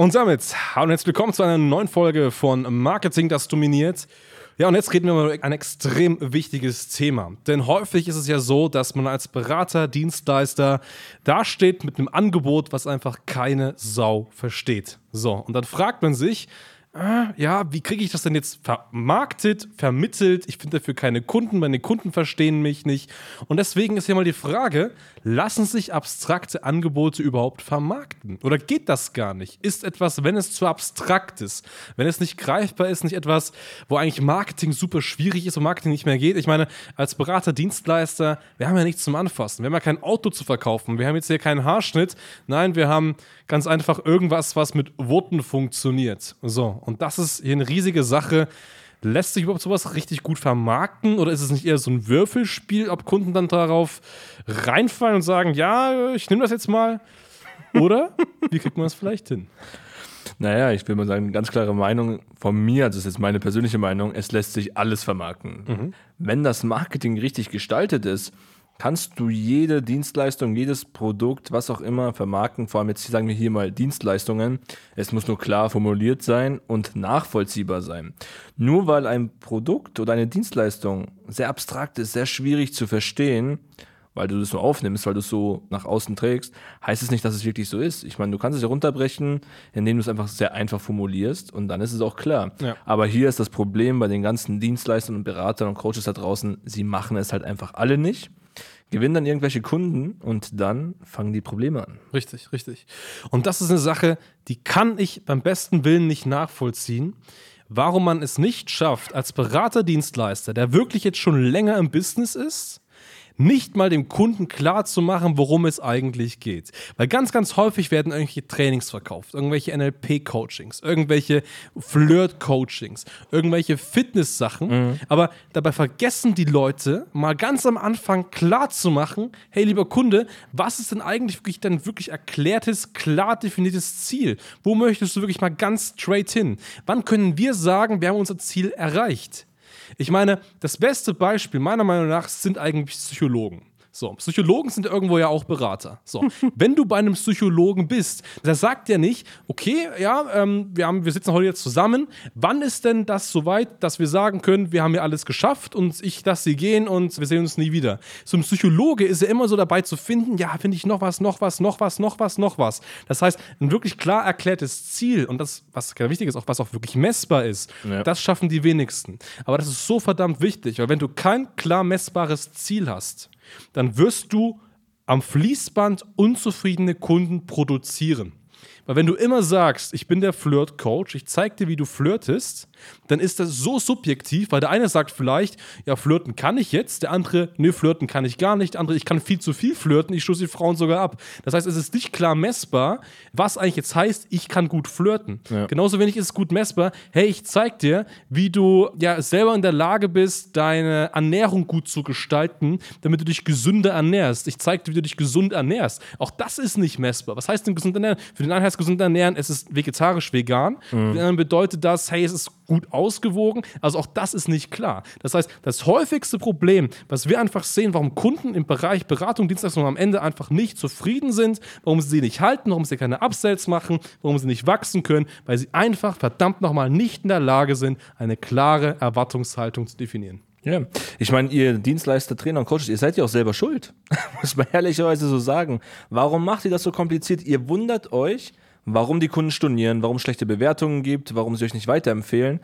Und damit, hallo und herzlich willkommen zu einer neuen Folge von Marketing, das dominiert. Ja, und jetzt reden wir über ein extrem wichtiges Thema. Denn häufig ist es ja so, dass man als Berater, Dienstleister dasteht mit einem Angebot, was einfach keine Sau versteht. So, und dann fragt man sich, äh, ja, wie kriege ich das denn jetzt vermarktet, vermittelt? Ich finde dafür keine Kunden, meine Kunden verstehen mich nicht. Und deswegen ist hier mal die Frage, lassen sich abstrakte Angebote überhaupt vermarkten? Oder geht das gar nicht? Ist etwas, wenn es zu abstrakt ist, wenn es nicht greifbar ist, nicht etwas, wo eigentlich Marketing super schwierig ist und Marketing nicht mehr geht? Ich meine, als Berater, Dienstleister, wir haben ja nichts zum Anfassen. Wir haben ja kein Auto zu verkaufen. Wir haben jetzt hier keinen Haarschnitt. Nein, wir haben ganz einfach irgendwas, was mit Worten funktioniert. So, und das ist hier eine riesige Sache. Lässt sich überhaupt sowas richtig gut vermarkten oder ist es nicht eher so ein Würfelspiel, ob Kunden dann darauf reinfallen und sagen, ja, ich nehme das jetzt mal? Oder wie kriegt man das vielleicht hin? Naja, ich will mal sagen, ganz klare Meinung von mir, also das ist jetzt meine persönliche Meinung, es lässt sich alles vermarkten. Mhm. Wenn das Marketing richtig gestaltet ist, kannst du jede Dienstleistung, jedes Produkt, was auch immer vermarkten, vor allem jetzt sagen wir hier mal Dienstleistungen. Es muss nur klar formuliert sein und nachvollziehbar sein. Nur weil ein Produkt oder eine Dienstleistung sehr abstrakt ist, sehr schwierig zu verstehen, weil du das so aufnimmst, weil du es so nach außen trägst, heißt es nicht, dass es wirklich so ist. Ich meine, du kannst es ja runterbrechen, indem du es einfach sehr einfach formulierst und dann ist es auch klar. Ja. Aber hier ist das Problem bei den ganzen Dienstleistern und Beratern und Coaches da draußen, sie machen es halt einfach alle nicht gewinnen dann irgendwelche Kunden und dann fangen die Probleme an. Richtig, richtig. Und das ist eine Sache, die kann ich beim besten Willen nicht nachvollziehen, warum man es nicht schafft, als Beraterdienstleister, der wirklich jetzt schon länger im Business ist, nicht mal dem Kunden klar zu machen, worum es eigentlich geht. Weil ganz, ganz häufig werden irgendwelche Trainings verkauft, irgendwelche NLP-Coachings, irgendwelche Flirt-Coachings, irgendwelche Fitness-Sachen. Mhm. Aber dabei vergessen die Leute mal ganz am Anfang klar zu machen, hey lieber Kunde, was ist denn eigentlich wirklich dein wirklich erklärtes, klar definiertes Ziel? Wo möchtest du wirklich mal ganz straight hin? Wann können wir sagen, wir haben unser Ziel erreicht? Ich meine, das beste Beispiel meiner Meinung nach sind eigentlich Psychologen. So, Psychologen sind irgendwo ja auch Berater. So, wenn du bei einem Psychologen bist, der sagt ja nicht, okay, ja, ähm, wir, haben, wir sitzen heute jetzt zusammen. Wann ist denn das soweit, dass wir sagen können, wir haben ja alles geschafft und ich lasse sie gehen und wir sehen uns nie wieder? So ein Psychologe ist ja immer so dabei zu finden, ja, finde ich noch was, noch was, noch was, noch was, noch was. Das heißt, ein wirklich klar erklärtes Ziel und das, was ganz wichtig ist, auch was auch wirklich messbar ist, ja. das schaffen die wenigsten. Aber das ist so verdammt wichtig, weil wenn du kein klar messbares Ziel hast, dann wirst du am Fließband unzufriedene Kunden produzieren. Weil wenn du immer sagst, ich bin der Flirt-Coach, ich zeig dir, wie du flirtest, dann ist das so subjektiv, weil der eine sagt vielleicht, ja, flirten kann ich jetzt, der andere, nee, flirten kann ich gar nicht, der andere, ich kann viel zu viel flirten, ich stoße die Frauen sogar ab. Das heißt, es ist nicht klar messbar, was eigentlich jetzt heißt, ich kann gut flirten. Ja. Genauso wenig ist es gut messbar, hey, ich zeig dir, wie du ja selber in der Lage bist, deine Ernährung gut zu gestalten, damit du dich gesünder ernährst. Ich zeig dir, wie du dich gesund ernährst. Auch das ist nicht messbar. Was heißt denn gesund ernähren? Für den einen heißt gesund ernähren, es ist vegetarisch vegan. Mhm. Für den anderen bedeutet das, hey, es ist gut ausgewogen. Also auch das ist nicht klar. Das heißt, das häufigste Problem, was wir einfach sehen, warum Kunden im Bereich Beratung, Dienstleistung am Ende einfach nicht zufrieden sind, warum sie sie nicht halten, warum sie keine Upsells machen, warum sie nicht wachsen können, weil sie einfach verdammt nochmal nicht in der Lage sind, eine klare Erwartungshaltung zu definieren. Ja, ich meine, ihr Dienstleister, Trainer und Coaches, ihr seid ja auch selber schuld. Muss man ehrlicherweise so sagen. Warum macht ihr das so kompliziert? Ihr wundert euch, warum die Kunden stornieren, warum es schlechte Bewertungen gibt, warum sie euch nicht weiterempfehlen.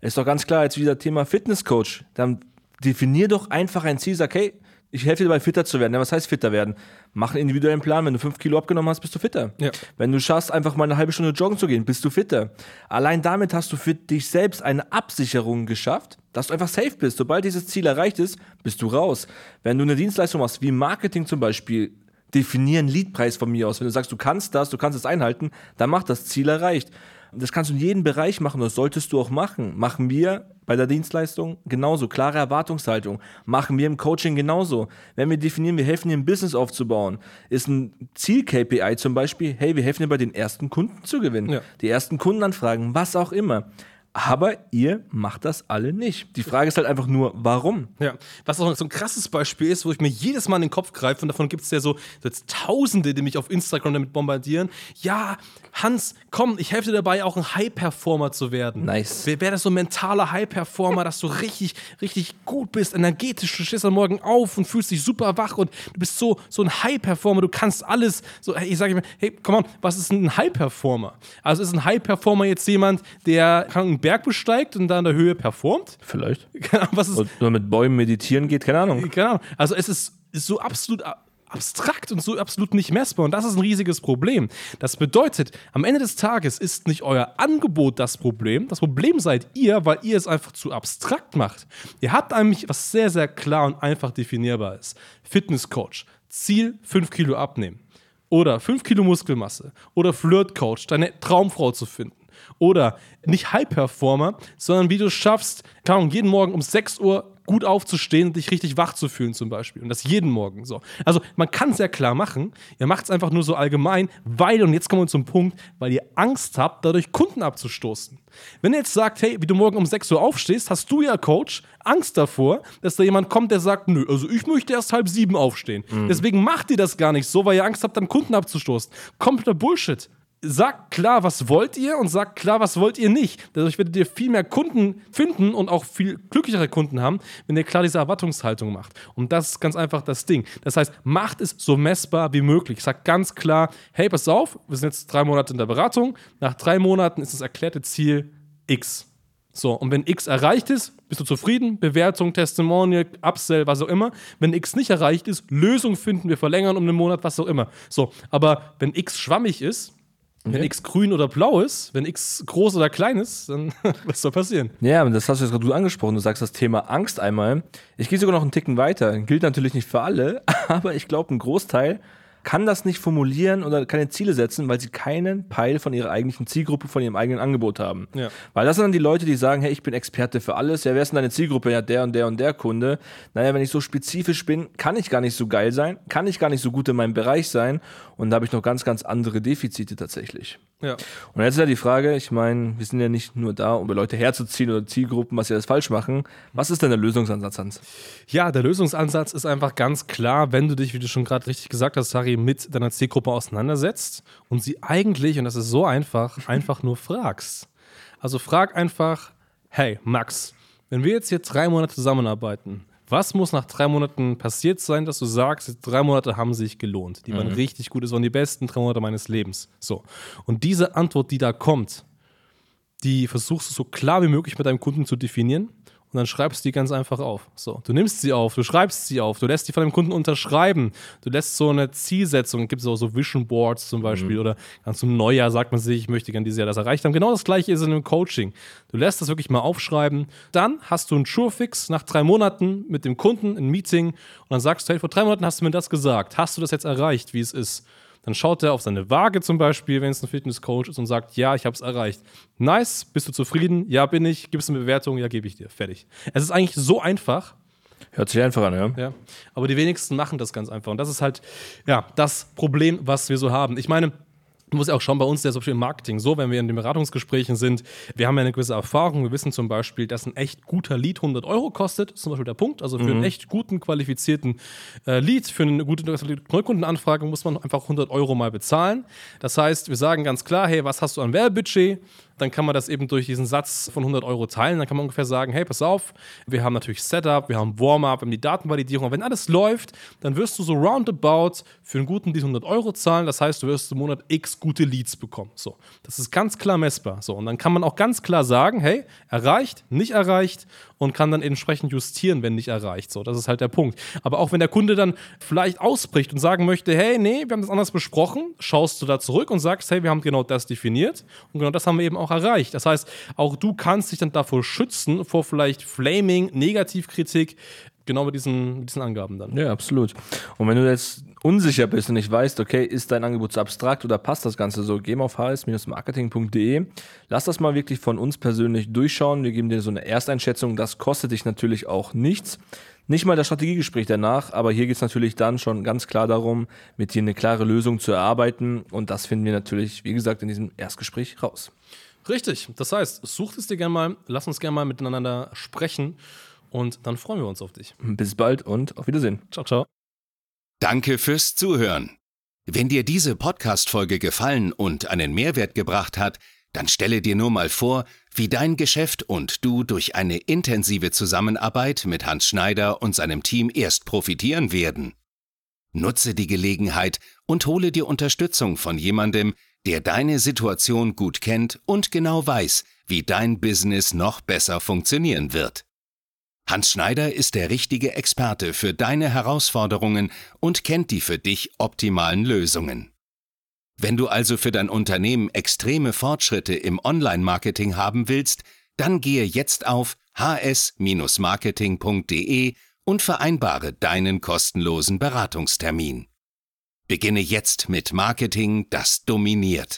Ist doch ganz klar, jetzt wieder Thema Fitnesscoach. Dann definier doch einfach ein Ziel, sag, hey, ich helfe dir dabei, fitter zu werden. Ja, was heißt fitter werden? Mach einen individuellen Plan. Wenn du fünf Kilo abgenommen hast, bist du fitter. Ja. Wenn du schaffst, einfach mal eine halbe Stunde joggen zu gehen, bist du fitter. Allein damit hast du für dich selbst eine Absicherung geschafft, dass du einfach safe bist. Sobald dieses Ziel erreicht ist, bist du raus. Wenn du eine Dienstleistung machst, wie Marketing zum Beispiel, Definier einen Leadpreis von mir aus. Wenn du sagst, du kannst das, du kannst es einhalten, dann mach das Ziel erreicht. Das kannst du in jedem Bereich machen, das solltest du auch machen. Machen wir bei der Dienstleistung genauso. Klare Erwartungshaltung. Machen wir im Coaching genauso. Wenn wir definieren, wir helfen dir ein Business aufzubauen, ist ein Ziel-KPI zum Beispiel, hey, wir helfen dir bei den ersten Kunden zu gewinnen. Ja. Die ersten Kundenanfragen, was auch immer. Aber ihr macht das alle nicht. Die Frage ist halt einfach nur, warum? Ja, was auch so ein krasses Beispiel ist, wo ich mir jedes Mal in den Kopf greife, und davon gibt es ja so jetzt Tausende, die mich auf Instagram damit bombardieren. Ja, Hans, komm, ich helfe dir dabei, auch ein High-Performer zu werden. Nice. Wer wäre das so ein mentaler High-Performer, dass du richtig, richtig gut bist, energetisch, du stehst am Morgen auf und fühlst dich super wach und du bist so, so ein High-Performer, du kannst alles. So, hey, ich sage mir, hey, komm on, was ist ein High-Performer? Also ist ein High-Performer jetzt jemand, der kann einen Berg besteigt und da in der Höhe performt? Vielleicht. Was ist, Oder mit Bäumen meditieren geht, keine Ahnung. Keine Ahnung. Also es ist, ist so absolut abstrakt und so absolut nicht messbar. Und das ist ein riesiges Problem. Das bedeutet, am Ende des Tages ist nicht euer Angebot das Problem. Das Problem seid ihr, weil ihr es einfach zu abstrakt macht. Ihr habt eigentlich was sehr, sehr klar und einfach definierbar ist. Fitnesscoach. Ziel 5 Kilo abnehmen. Oder 5 Kilo Muskelmasse. Oder Flirtcoach, deine Traumfrau zu finden. Oder nicht High-Performer, sondern wie du es schaffst, keine Ahnung, jeden Morgen um 6 Uhr gut aufzustehen und dich richtig wach zu fühlen zum Beispiel. Und das jeden Morgen so. Also man kann es ja klar machen, ihr macht es einfach nur so allgemein, weil, und jetzt kommen wir zum Punkt, weil ihr Angst habt, dadurch Kunden abzustoßen. Wenn ihr jetzt sagt, hey, wie du morgen um 6 Uhr aufstehst, hast du ja, Coach, Angst davor, dass da jemand kommt, der sagt, nö, also ich möchte erst halb sieben aufstehen. Mhm. Deswegen macht ihr das gar nicht so, weil ihr Angst habt, dann Kunden abzustoßen. Kompletter Bullshit sagt klar, was wollt ihr und sagt klar, was wollt ihr nicht. Dadurch werdet ihr viel mehr Kunden finden und auch viel glücklichere Kunden haben, wenn ihr klar diese Erwartungshaltung macht. Und das ist ganz einfach das Ding. Das heißt, macht es so messbar wie möglich. Sagt ganz klar, hey, pass auf, wir sind jetzt drei Monate in der Beratung. Nach drei Monaten ist das erklärte Ziel X. So, und wenn X erreicht ist, bist du zufrieden? Bewertung, Testimonial, Upsell, was auch immer. Wenn X nicht erreicht ist, Lösung finden, wir verlängern um einen Monat, was auch immer. So, aber wenn X schwammig ist, wenn okay. X grün oder blau ist, wenn X groß oder klein ist, dann was soll passieren? Ja, das hast du jetzt gerade angesprochen. Du sagst das Thema Angst einmal. Ich gehe sogar noch einen Ticken weiter. Gilt natürlich nicht für alle, aber ich glaube, ein Großteil kann das nicht formulieren oder keine Ziele setzen, weil sie keinen Peil von ihrer eigentlichen Zielgruppe, von ihrem eigenen Angebot haben. Ja. Weil das sind dann die Leute, die sagen, hey, ich bin Experte für alles. Ja, wer ist denn deine Zielgruppe? Ja, der und der und der Kunde. Naja, wenn ich so spezifisch bin, kann ich gar nicht so geil sein, kann ich gar nicht so gut in meinem Bereich sein und da habe ich noch ganz, ganz andere Defizite tatsächlich. Ja. Und jetzt ist ja die Frage, ich meine, wir sind ja nicht nur da, um Leute herzuziehen oder Zielgruppen, was sie alles falsch machen. Was ist denn der Lösungsansatz, Hans? Ja, der Lösungsansatz ist einfach ganz klar, wenn du dich, wie du schon gerade richtig gesagt hast, Sari, mit deiner Zielgruppe auseinandersetzt und sie eigentlich, und das ist so einfach, einfach nur fragst. Also frag einfach, hey Max, wenn wir jetzt hier drei Monate zusammenarbeiten, was muss nach drei Monaten passiert sein, dass du sagst, drei Monate haben sich gelohnt? Die waren mhm. richtig gut, es waren die besten drei Monate meines Lebens. So. Und diese Antwort, die da kommt, die versuchst du so klar wie möglich mit deinem Kunden zu definieren und dann schreibst du die ganz einfach auf. So, du nimmst sie auf, du schreibst sie auf, du lässt die von deinem Kunden unterschreiben, du lässt so eine Zielsetzung, gibt es auch so Vision Boards zum Beispiel mhm. oder ganz zum Neujahr sagt man sich, ich möchte gerne dieses Jahr das erreicht haben. Genau das gleiche ist in einem Coaching. Du lässt das wirklich mal aufschreiben, dann hast du einen Surefix nach drei Monaten mit dem Kunden, ein Meeting und dann sagst du, hey, vor drei Monaten hast du mir das gesagt, hast du das jetzt erreicht, wie es ist? Dann schaut er auf seine Waage zum Beispiel, wenn es ein Fitnesscoach ist und sagt, ja, ich habe es erreicht. Nice, bist du zufrieden? Ja, bin ich. Gibst du eine Bewertung? Ja, gebe ich dir. Fertig. Es ist eigentlich so einfach. Hört sich einfach an, ja. ja. Aber die wenigsten machen das ganz einfach. Und das ist halt, ja, das Problem, was wir so haben. Ich meine, Du musst ja auch schauen, bei uns ist ja viel im Marketing so, wenn wir in den Beratungsgesprächen sind, wir haben ja eine gewisse Erfahrung, wir wissen zum Beispiel, dass ein echt guter Lead 100 Euro kostet, zum Beispiel der Punkt, also für mhm. einen echt guten, qualifizierten äh, Lead, für eine gute Neukundenanfrage muss man einfach 100 Euro mal bezahlen. Das heißt, wir sagen ganz klar, hey, was hast du an Werbebudget? Dann kann man das eben durch diesen Satz von 100 Euro teilen. Dann kann man ungefähr sagen, hey, pass auf, wir haben natürlich Setup, wir haben Warm-up, wir haben die Datenvalidierung. Und wenn alles läuft, dann wirst du so roundabout für einen guten Lead 100 Euro zahlen. Das heißt, du wirst im Monat x gute Leads bekommen. So, das ist ganz klar messbar. So, und dann kann man auch ganz klar sagen, hey, erreicht, nicht erreicht und kann dann entsprechend justieren, wenn nicht erreicht. So, das ist halt der Punkt. Aber auch wenn der Kunde dann vielleicht ausbricht und sagen möchte, hey, nee, wir haben das anders besprochen, schaust du da zurück und sagst, hey, wir haben genau das definiert und genau das haben wir eben auch erreicht. Das heißt, auch du kannst dich dann davor schützen, vor vielleicht Flaming, Negativkritik, genau mit diesen, mit diesen Angaben dann. Ja, absolut. Und wenn du jetzt unsicher bist und nicht weißt, okay, ist dein Angebot zu abstrakt oder passt das Ganze so, geh mal auf hs-marketing.de. Lass das mal wirklich von uns persönlich durchschauen. Wir geben dir so eine Ersteinschätzung. Das kostet dich natürlich auch nichts. Nicht mal das Strategiegespräch danach, aber hier geht es natürlich dann schon ganz klar darum, mit dir eine klare Lösung zu erarbeiten. Und das finden wir natürlich, wie gesagt, in diesem Erstgespräch raus. Richtig. Das heißt, sucht es dir gerne mal, lass uns gerne mal miteinander sprechen und dann freuen wir uns auf dich. Bis bald und auf Wiedersehen. Ciao, ciao. Danke fürs Zuhören. Wenn dir diese Podcast-Folge gefallen und einen Mehrwert gebracht hat, dann stelle dir nur mal vor, wie dein Geschäft und du durch eine intensive Zusammenarbeit mit Hans Schneider und seinem Team erst profitieren werden. Nutze die Gelegenheit und hole dir Unterstützung von jemandem, der deine Situation gut kennt und genau weiß, wie dein Business noch besser funktionieren wird. Hans Schneider ist der richtige Experte für deine Herausforderungen und kennt die für dich optimalen Lösungen. Wenn du also für dein Unternehmen extreme Fortschritte im Online-Marketing haben willst, dann gehe jetzt auf hs-marketing.de und vereinbare deinen kostenlosen Beratungstermin. Beginne jetzt mit Marketing, das dominiert.